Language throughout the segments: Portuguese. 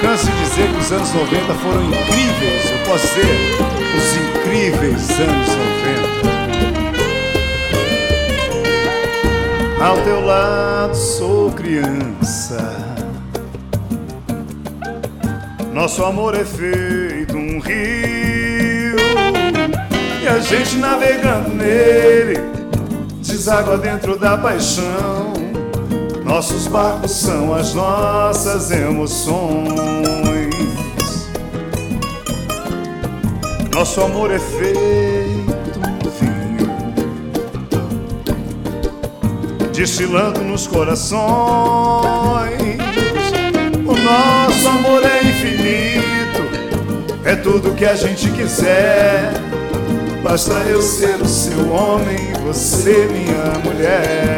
canso de dizer que os anos 90 foram incríveis. Eu posso dizer, os incríveis anos 90. Ao teu lado sou criança. Nosso amor é feito um rio e a gente navegando nele deságua dentro da paixão. Nossos barcos são as nossas emoções. Nosso amor é feito vinho, destilando nos corações. O nosso amor é infinito, é tudo que a gente quiser. Basta eu ser o seu homem, você minha mulher.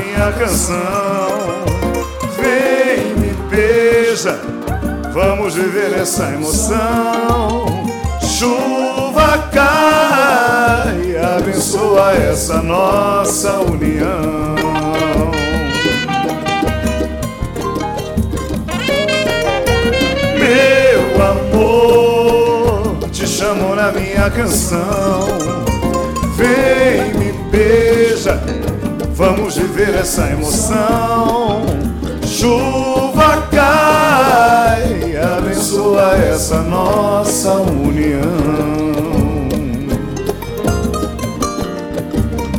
Minha canção. Vem, me beija, vamos viver essa emoção. Chuva cai, abençoa essa nossa união. Meu amor, te chamo na minha canção. Vamos viver essa emoção. Chuva cai, abençoa essa nossa união.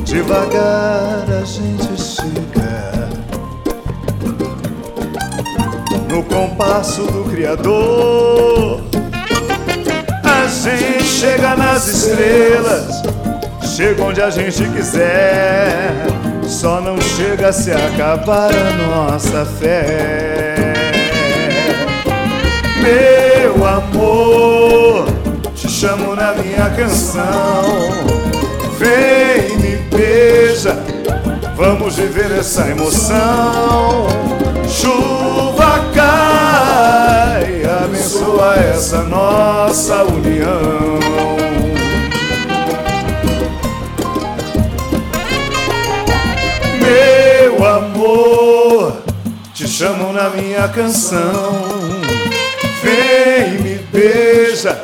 Devagar a gente chega no compasso do Criador. A gente chega nas estrelas, chega onde a gente quiser. Chega se acabar a nossa fé. Meu amor, te chamo na minha canção. Vem, me beija, vamos viver essa emoção. Chuva cai, abençoa essa nossa união. Chamo na minha canção. Vem, me beija,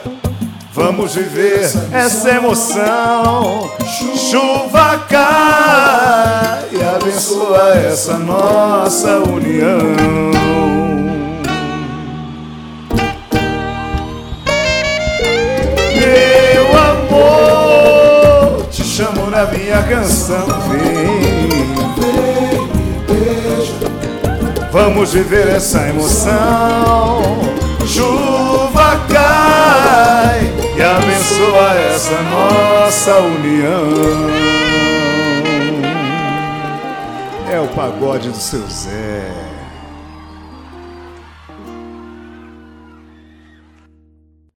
vamos viver essa emoção. Chuva cai, abençoa essa nossa união. Meu amor, te chamo na minha canção. Vem. Vamos viver essa emoção. Chuva cai e abençoa essa nossa união. É o pagode do seu Zé.